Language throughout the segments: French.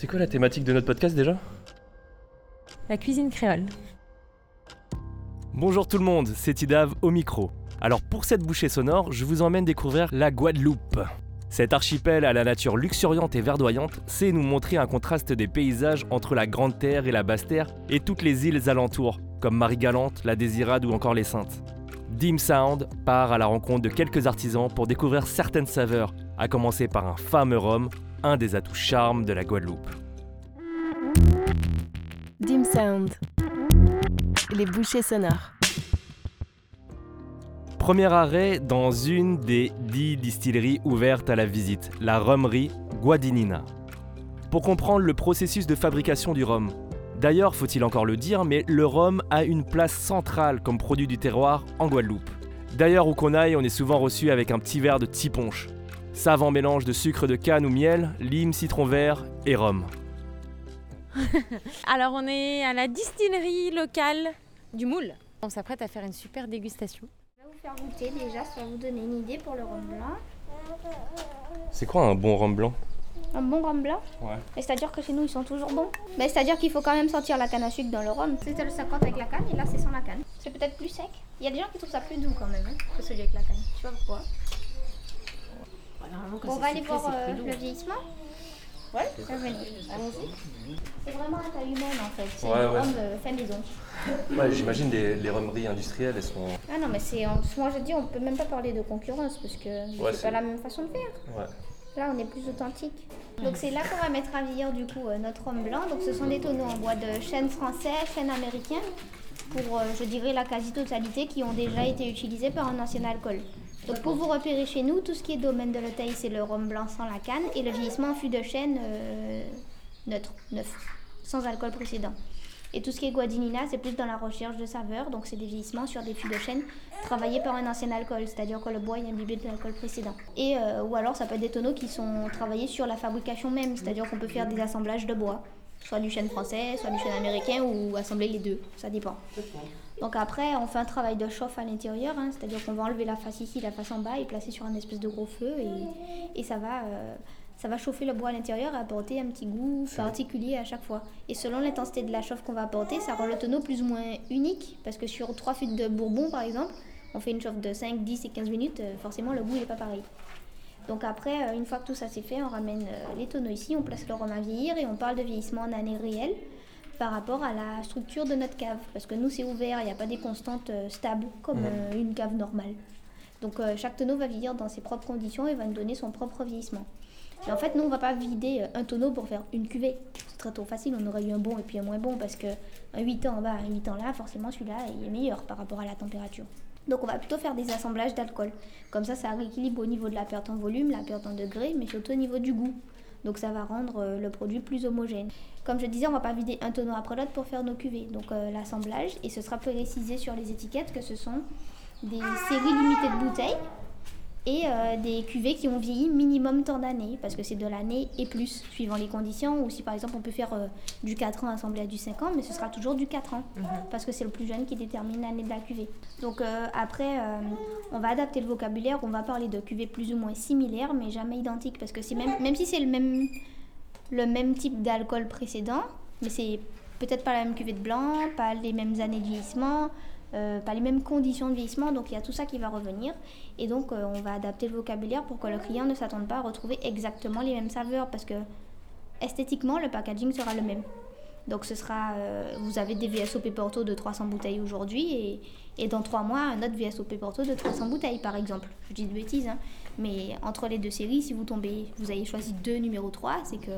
C'est quoi la thématique de notre podcast déjà? La cuisine créole. Bonjour tout le monde, c'est Tidave au micro. Alors pour cette bouchée sonore, je vous emmène découvrir la Guadeloupe. Cet archipel à la nature luxuriante et verdoyante sait nous montrer un contraste des paysages entre la Grande Terre et la Basse Terre et toutes les îles alentours, comme Marie-Galante, la Désirade ou encore les Saintes. Dim Sound part à la rencontre de quelques artisans pour découvrir certaines saveurs, à commencer par un fameux rhum, un des atouts charmes de la Guadeloupe. Dim Sound. Les bouchées sonores. Premier arrêt dans une des dix distilleries ouvertes à la visite, la rhumerie Guadinina. Pour comprendre le processus de fabrication du rhum, D'ailleurs, faut-il encore le dire, mais le rhum a une place centrale comme produit du terroir en Guadeloupe. D'ailleurs, où qu'on aille, on est souvent reçu avec un petit verre de tiponche. Savant mélange de sucre de canne ou miel, lime, citron vert et rhum. Alors, on est à la distillerie locale du Moule. On s'apprête à faire une super dégustation. Je vais vous faire goûter déjà, ça va vous donner une idée pour le rhum blanc. C'est quoi un bon rhum blanc? Un bon rhum blanc Ouais. Et c'est-à-dire que chez nous, ils sont toujours bons. Mais c'est-à-dire qu'il faut quand même sentir la canne à sucre dans le rhum. C'était le 50 avec la canne et là, c'est sans la canne. C'est peut-être plus sec. Il y a des gens qui trouvent ça plus doux quand même hein, que celui avec la canne. Je sais pas on va aller voir euh, le vieillissement. Ouais. Allons-y. C'est vraiment à taille humaine en fait. C'est Ouais, du ouais. rhum fait maison. Ouais, j'imagine les, les rhumeries industrielles, elles sont. Ah non, mais c'est. Moi je dis, on peut même pas parler de concurrence parce que Ouais, c'est pas la même façon de faire. Ouais. Là, on est plus authentique. Donc c'est là qu'on va mettre à vieillir du coup euh, notre rhum blanc. Donc ce sont des tonneaux en bois de chêne français, chêne américain, pour euh, je dirais la quasi-totalité qui ont déjà été utilisés par un ancien alcool. Pour vous repérer chez nous, tout ce qui est domaine de l'Auteuil, c'est le rhum blanc sans la canne et le vieillissement en fût de chêne euh, neutre, neuf, sans alcool précédent. Et tout ce qui est Guadinina, c'est plus dans la recherche de saveurs, donc c'est des vieillissements sur des fûts de chêne travaillés par un ancien alcool, c'est-à-dire que le bois est imbibé de l'alcool précédent. Et, euh, ou alors ça peut être des tonneaux qui sont travaillés sur la fabrication même, c'est-à-dire qu'on peut faire des assemblages de bois, soit du chêne français, soit du chêne américain, ou assembler les deux, ça dépend. Donc après, on fait un travail de chauffe à l'intérieur, hein, c'est-à-dire qu'on va enlever la face ici, la face en bas, et placer sur un espèce de gros feu, et, et ça va... euh, ça va chauffer le bois à l'intérieur et apporter un petit goût particulier à chaque fois. Et selon l'intensité de la chauffe qu'on va apporter, ça rend le tonneau plus ou moins unique. Parce que sur trois fûts de bourbon, par exemple, on fait une chauffe de 5, 10 et 15 minutes, euh, forcément le goût n'est pas pareil. Donc après, euh, une fois que tout ça c'est fait, on ramène euh, les tonneaux ici, on place le rhum à vieillir et on parle de vieillissement en année réelle par rapport à la structure de notre cave. Parce que nous c'est ouvert, il n'y a pas des constantes euh, stables comme une cave normale. Donc chaque tonneau va vieillir dans ses propres conditions et va nous donner son propre vieillissement. Et en fait, nous, on va pas vider un tonneau pour faire une cuvée. C'est très trop facile, on aurait eu un bon et puis un moins bon parce que un 8 ans en bas, un 8 ans là, forcément celui-là il est meilleur par rapport à la température. Donc on va plutôt faire des assemblages d'alcool. Comme ça, ça rééquilibre au niveau de la perte en volume, la perte en degrés, mais surtout au niveau du goût. Donc ça va rendre euh, le produit plus homogène. Comme je disais, on va pas vider un tonneau après l'autre pour faire nos cuvées. Donc euh, l'assemblage, et ce sera précisé sur les étiquettes que ce sont des séries limitées de bouteilles et euh, des cuvées qui ont vieilli minimum tant d'années, parce que c'est de l'année et plus, suivant les conditions. Ou si par exemple on peut faire euh, du 4 ans assemblé à du 5 ans, mais ce sera toujours du 4 ans, parce que c'est le plus jeune qui détermine l'année de la cuvée. Donc euh, après, on va adapter le vocabulaire, on va parler de cuvées plus ou moins similaires, mais jamais identiques, parce que c'est même, même si c'est le même, le même type d'alcool précédent, mais c'est peut-être pas la même cuvée de blanc, pas les mêmes années de vieillissement, euh, pas les mêmes conditions de vieillissement, donc il y a tout ça qui va revenir. Et donc euh, on va adapter le vocabulaire pour que le client ne s'attende pas à retrouver exactement les mêmes saveurs, parce que esthétiquement le packaging sera le même. Donc ce sera, euh, vous avez des VSOP Porto de 300 bouteilles aujourd'hui et, et dans 3 mois un autre VSOP Porto de 300 bouteilles par exemple. Je dis de bêtises, hein. mais entre les deux séries, si vous tombez, vous avez choisi deux numéro 3, c'est que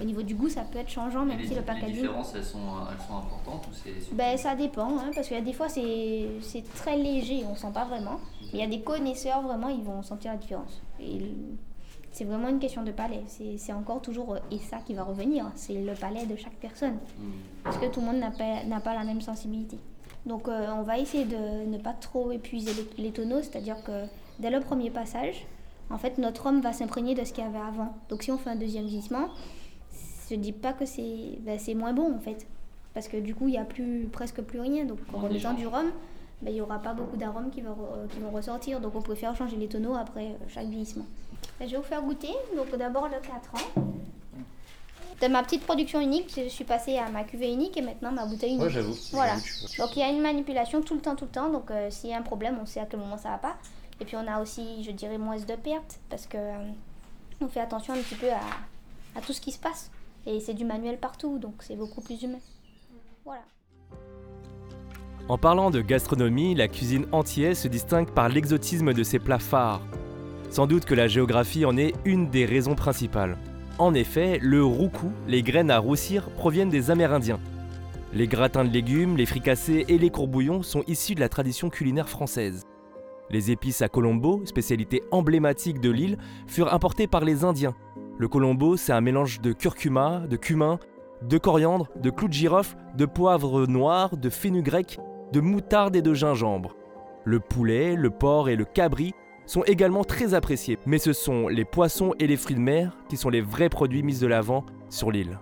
au niveau du goût ça peut être changeant même les, si le les packaging... différences, elles sont, elles sont importantes ou c'est c'est- Ben, ça dépend, hein, parce qu'il y a des fois c'est c'est très léger, on sent pas vraiment. Mais il y a des connaisseurs, vraiment, ils vont sentir la différence. Et c'est vraiment une question de palais. C'est encore toujours, euh, et ça qui va revenir, c'est le palais de chaque personne. Hmm. Parce que tout le monde n'a pas, n'a pas la même sensibilité. Donc euh, on va essayer de ne pas trop épuiser les, les tonneaux, c'est-à-dire que dès le premier passage, en fait, notre homme va s'imprégner de ce qu'il y avait avant. Donc si on fait un deuxième vieillissement, je dis pas que c'est c'est moins bon en fait. Parce que du coup, il n'y a plus, presque plus rien. Donc en remettant du rhum, ben, il n'y aura pas beaucoup d'arômes qui, vont re- qui vont ressortir. Donc on préfère changer les tonneaux après euh, chaque vieillissement. Ben, je vais vous faire goûter. Donc d'abord le 4 ans. de ma petite production unique, je suis passée à ma cuvée unique et maintenant ma bouteille unique. Ouais, j'avoue. Voilà. Donc il y a une manipulation tout le temps, tout le temps. Donc euh, s'il y a un problème, on sait à quel moment ça va pas. Et puis on a aussi, je dirais, moins de pertes parce que euh, on fait attention un petit peu à, à tout ce qui se passe. Et c'est du manuel partout, donc c'est beaucoup plus humain. Voilà. En parlant de gastronomie, la cuisine antillaise se distingue par l'exotisme de ses plats phares. Sans doute que la géographie en est une des raisons principales. En effet, le roucou, les graines à roussir, proviennent des Amérindiens. Les gratins de légumes, les fricassés et les courbouillons sont issus de la tradition culinaire française. Les épices à colombo, spécialité emblématique de l'île, furent importées par les Indiens. Le colombo, c'est un mélange de curcuma, de cumin, de coriandre, de clous de girofle, de poivre noir, de fenugrec, de moutarde et de gingembre. Le poulet, le porc et le cabri sont également très appréciés, mais ce sont les poissons et les fruits de mer qui sont les vrais produits mis de l'avant sur l'île.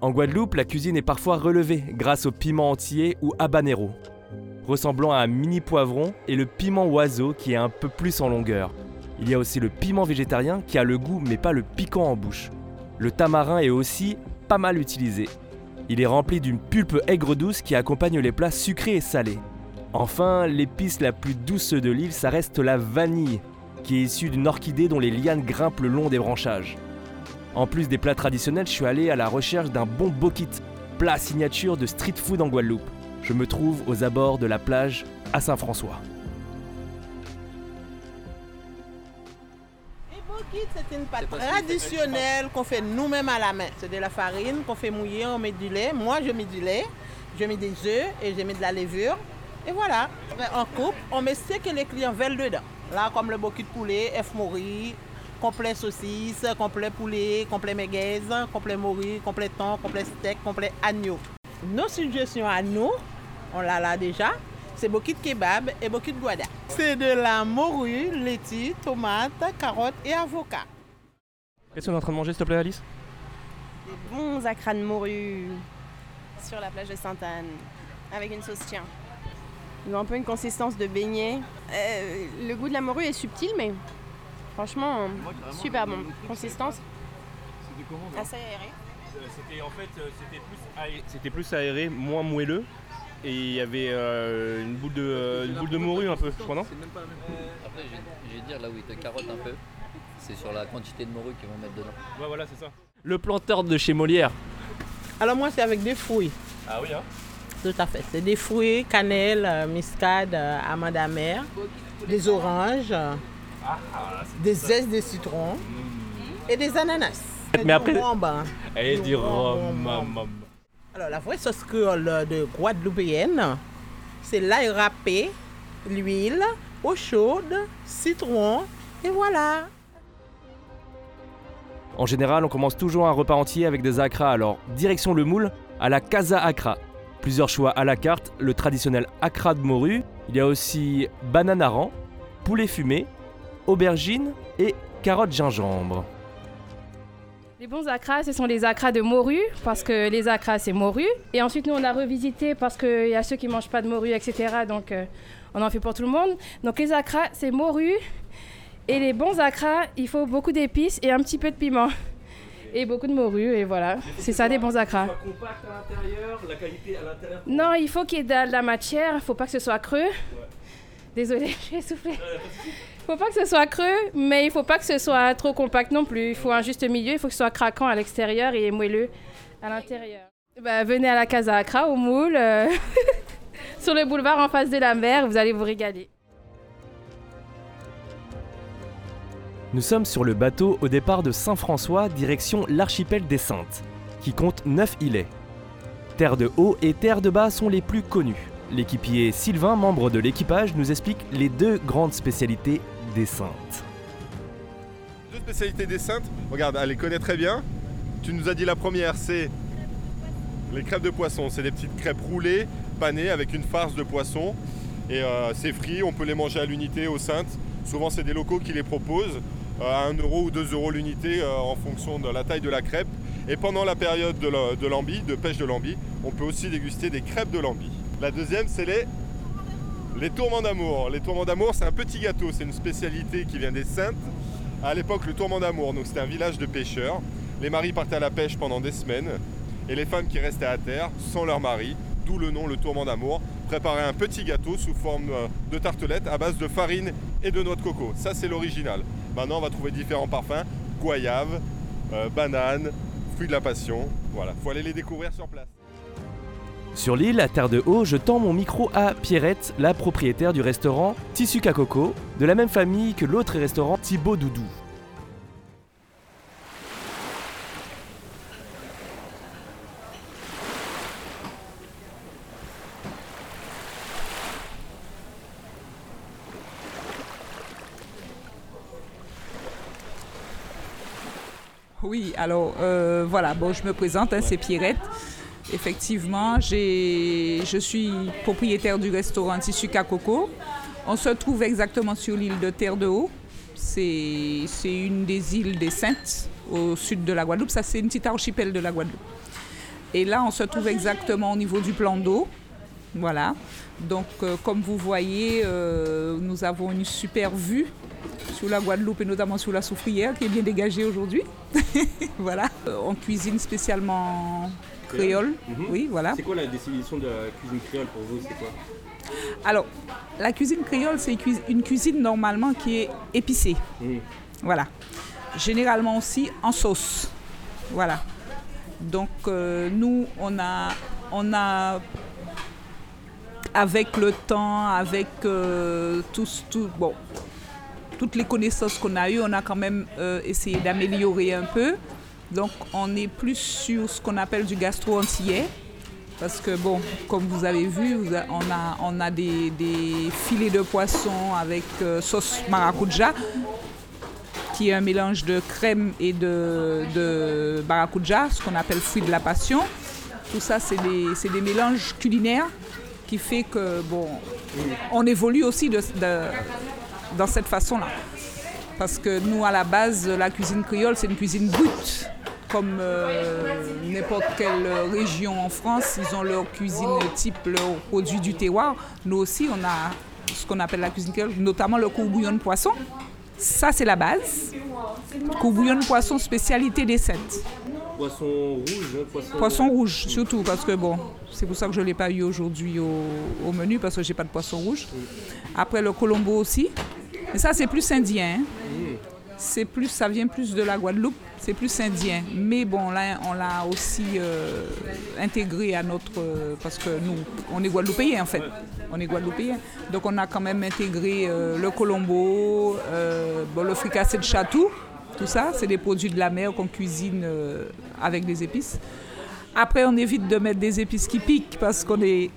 En Guadeloupe, la cuisine est parfois relevée grâce au piment entier ou habanero, ressemblant à un mini poivron, et le piment oiseau qui est un peu plus en longueur. Il y a aussi le piment végétarien qui a le goût mais pas le piquant en bouche. Le tamarin est aussi pas mal utilisé. Il est rempli d'une pulpe aigre-douce qui accompagne les plats sucrés et salés. Enfin, l'épice la plus douce de l'île, ça reste la vanille, qui est issue d'une orchidée dont les lianes grimpent le long des branchages. En plus des plats traditionnels, je suis allé à la recherche d'un bon bokit, plat signature de street food en Guadeloupe. Je me trouve aux abords de la plage à Saint-François. C'est une pâte traditionnelle qu'on fait nous-mêmes à la main. C'est de la farine qu'on fait mouiller, on met du lait. Moi, je mets du lait, je mets des œufs et je mets de la levure. Et voilà, on coupe, on met ce que les clients veulent dedans. Là, comme le bokit poulet, œuf mori, complet saucisse, complet poulet, complet merguez, complet mori, complet thon, complet steak, complet agneau. Nos suggestions à nous, on l'a là déjà, c'est bokit kebab et bokit guada. C'est de la morue, laitue, tomate, carotte et avocat. Qu'est-ce qu'on est en train de manger, s'il te plaît, Alice? Des bons acras de morue sur la plage de Sainte-Anne avec une sauce tien. Ils ont un peu une consistance de beignet. Euh, le goût de la morue est subtil, mais franchement, super bon. Consistance assez aérée. C'était en fait c'était plus, aéré, c'était plus aéré, moins moelleux. Et il y avait euh, une, boule de, euh, une boule de morue un peu, je crois, non Après, je vais dire là où ils te carottent un peu, c'est sur la quantité de morue qu'ils vont mettre dedans. Ouais, voilà, c'est ça. Le planteur de chez Molière. Alors moi, c'est avec des fruits. Ah oui, hein Tout à fait. C'est des fruits, cannelle, euh, muscade, euh, amande amère, des oranges, euh, des zestes de citron et des ananas. Mais après- Du rhum, hein. Et Du du rhum, rhum. rhum. Alors la vraie sauce créole de Guadeloupéenne, c'est l'ail râpé, l'huile, eau chaude, citron et voilà. En général, on commence toujours un repas entier avec des acras, alors direction le moule à la Casa Acra. Plusieurs choix à la carte, le traditionnel acra de morue, il y a aussi banane aran, poulet fumé, aubergine et carotte gingembre. Les bons acras, ce sont les acras de morue, parce que les acras, c'est morue. Et ensuite, nous, on a revisité parce qu'il y a ceux qui ne mangent pas de morue, etc. Donc, euh, on en fait pour tout le monde. Donc, les acras, c'est morue. Et les bons acras, il faut beaucoup d'épices et un petit peu de piment. Et beaucoup de morue, et voilà. C'est ça, des bons acras. compact à l'intérieur, la qualité à l'intérieur. Non, il faut qu'il y ait de la matière, il ne faut pas que ce soit creux. Désolée, j'ai essoufflé. Il faut pas que ce soit creux, mais il faut pas que ce soit trop compact non plus. Il faut un juste milieu, il faut que ce soit craquant à l'extérieur et moelleux à l'intérieur. Bah, venez à la Casa Accra, au Moule, euh, sur le boulevard en face de la mer, vous allez vous régaler. Nous sommes sur le bateau au départ de Saint-François, direction l'archipel des Saintes, qui compte 9 îlets. Terre de haut et terre de bas sont les plus connus. L'équipier Sylvain, membre de l'équipage, nous explique les deux grandes spécialités des Saintes. Deux spécialités des Saintes, regarde, elle les connaît très bien. Tu nous as dit la première, c'est les crêpes de poisson. C'est des petites crêpes roulées, panées avec une farce de poisson. Et euh, c'est frit, on peut les manger à l'unité aux Saintes. Souvent, c'est des locaux qui les proposent euh, à 1 euro ou 2 euros l'unité euh, en fonction de la taille de la crêpe. Et pendant la période de, la- de lambi, de pêche de lambi, on peut aussi déguster des crêpes de lambi. La deuxième, c'est les les tourments d'amour. Les tourments d'amour, c'est un petit gâteau, c'est une spécialité qui vient des Saintes. À l'époque, le tourment d'amour, c'était un village de pêcheurs. Les maris partaient à la pêche pendant des semaines et les femmes qui restaient à terre sans leur mari, d'où le nom le tourment d'amour, préparaient un petit gâteau sous forme euh, de tartelette à base de farine et de noix de coco. Ça, c'est l'original. Maintenant, on va trouver différents parfums goyave, euh, banane, fruits de la passion. Voilà, faut aller les découvrir sur place. Sur l'île, à Terre de Haut, je tends mon micro à Pierrette, la propriétaire du restaurant Tissu Coco, de la même famille que l'autre restaurant Thibaut Doudou. Oui, alors euh, voilà, bon, je me présente, hein, c'est Pierrette. Effectivement, je suis propriétaire du restaurant Tissu Coco. On se trouve exactement sur l'île de Terre de Haut. C'est c'est une des îles des Saintes au sud de la Guadeloupe. Ça, c'est une petite archipel de la Guadeloupe. Et là, on se trouve exactement au niveau du plan d'eau. Voilà. Donc, euh, comme vous voyez, euh, nous avons une super vue sur la Guadeloupe et notamment sur la soufrière qui est bien dégagée aujourd'hui. voilà. Euh, on cuisine spécialement créole. Oui, voilà. quoi la définition de la cuisine créole pour vous C'est quoi? Alors, la cuisine créole, c'est une cuisine normalement qui est épicée. Voilà. Généralement aussi en sauce. Voilà. Donc, euh, nous, on a, on a, avec le temps, avec euh, tous- tout, bon, toutes les connaissances qu'on a eues, on a quand même euh, essayé d'améliorer un peu. Donc, on est plus sur ce qu'on appelle du gastro-antillais. Parce que, bon, comme vous avez vu, on a, des, filets de poisson avec euh, sauce maracuja, qui est un mélange de crème et de, maracuja, ce qu'on appelle fruit de la passion. Tout ça, c'est des, c'est des mélanges culinaires qui fait que, bon, on évolue aussi de- de- dans cette façon-là. Parce que nous, à la base, la cuisine créole, c'est une cuisine brute. Comme euh, n'importe quelle région en France, ils ont leur cuisine type, leurs produits du terroir. Nous aussi, on a ce qu'on appelle la cuisine créole, notamment le courbouillon de poisson. Ça, c'est la base. Courbouillon de poisson, spécialité des Saintes. Poisson rouge, poisson. Poisson rouge, surtout, parce que bon, c'est pour ça que je ne l'ai pas eu aujourd'hui au, au menu, parce que j'ai pas de poisson rouge. Après, le colombo aussi. Mais ça, c'est plus indien. C'est plus, ça vient plus de la Guadeloupe, c'est plus indien. Mais bon, là, on l'a aussi euh, intégré à notre... euh, parce que nous, on est guadeloupéens, en fait. On est guadeloupéens. Donc, on a quand même intégré euh, le colombo, bon, le fricassé de chatou. Tout ça, c'est des produits de la mer qu'on cuisine avec des épices. Après, on évite de mettre des épices qui piquent parce qu'on est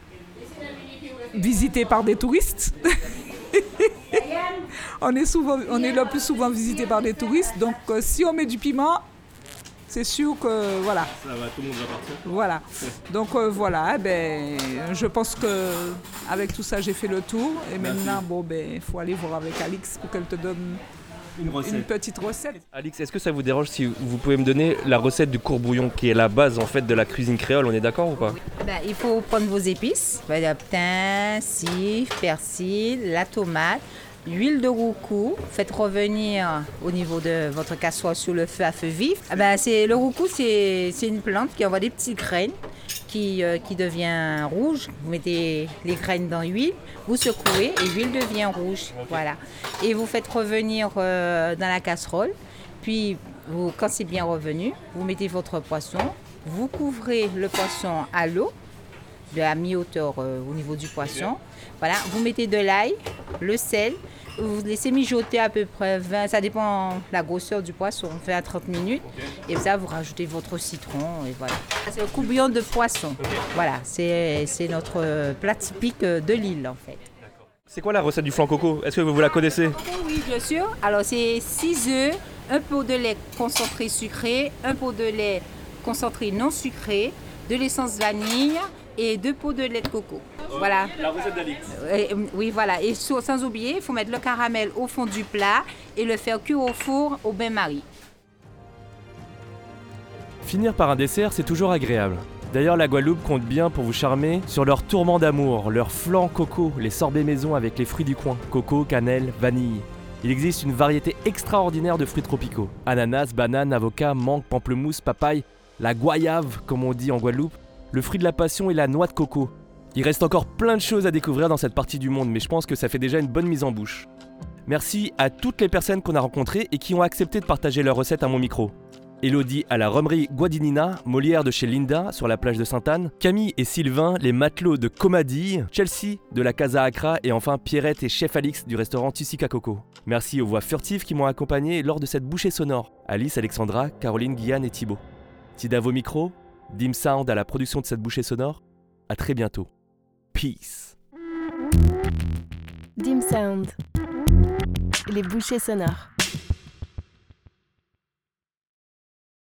visité par des touristes. on, est souvent, on est le plus souvent visité par des touristes. Donc, euh, si on met du piment, c'est sûr que voilà. Ça va, tout le monde va partir. Voilà. Donc euh, voilà, eh ben, je pense que avec tout ça, j'ai fait le tour. Et maintenant, bon, ben, il faut aller voir avec Alix pour qu'elle te donne Une une petite recette. Alix, est-ce que ça vous dérange si vous pouvez me donner la recette du courbouillon qui est la base en fait de la cuisine créole? On est d'accord ou pas? Ben, il faut prendre vos épices, ben, le thym, cif, persil, la tomate, l'huile de roucou. Faites revenir au niveau de votre casserole sur le feu à feu vif. Ah ben, c'est, le roucou, c'est, c'est une plante qui envoie des petites graines qui, euh, qui devient rouge. Vous mettez les graines dans l'huile, vous secouez et l'huile devient rouge. Voilà. Et vous faites revenir euh, dans la casserole. Puis, vous, quand c'est bien revenu, vous mettez votre poisson. Vous couvrez le poisson à l'eau de la mi-hauteur euh, au niveau du poisson. Voilà, vous mettez de l'ail, le sel, vous laissez mijoter à peu près 20, ça dépend de la grosseur du poisson, 20 à 30 minutes. Et ça, vous rajoutez votre citron et voilà. C'est le courbouillon de poisson. Voilà, c'est notre plat typique euh, de l'île en fait. C'est quoi la recette du flan coco? Est-ce que vous la connaissez? Oui, bien sûr. Alors, c'est 6 œufs, un pot de lait concentré sucré, un pot de lait concentré non sucré, de l'essence vanille et deux pots de lait de coco. Voilà. La recette d'Alix. Euh, oui, voilà. Et sur- sans oublier, il faut mettre le caramel au fond du plat et le faire cuire au four au bain-marie. Finir par un dessert, c'est toujours agréable. D'ailleurs, la Guadeloupe compte bien pour vous charmer sur leur tourment d'amour, leur flan coco, les sorbets maison avec les fruits du coin, coco, cannelle, vanille. Il existe une variété extraordinaire de fruits tropicaux. Ananas, banane, avocat, mangue, pamplemousse, papaye, la goyave, comme on dit en Guadeloupe, le fruit de la passion et la noix de coco. Il reste encore plein de choses à découvrir dans cette partie du monde, mais je pense que ça fait déjà une bonne mise en bouche. Merci à toutes les personnes qu'on a rencontrées et qui ont accepté de partager leurs recettes à mon micro. Elodie à la romerie Guadinina, Molière de chez Linda sur la plage de Sainte-Anne, Camille et Sylvain, les matelots de Comadille, Chelsea de la Casa Accra et enfin Pierrette et Chef Alix du restaurant Tussica Coco. Merci aux voix furtives qui m'ont accompagné lors de cette bouchée sonore. Alice, Alexandra, Caroline, Guyane et Thibaut. Tida vos micros, Dim Sound à la production de cette bouchée sonore. À très bientôt. Peace. Dim Sound. Les bouchées sonores.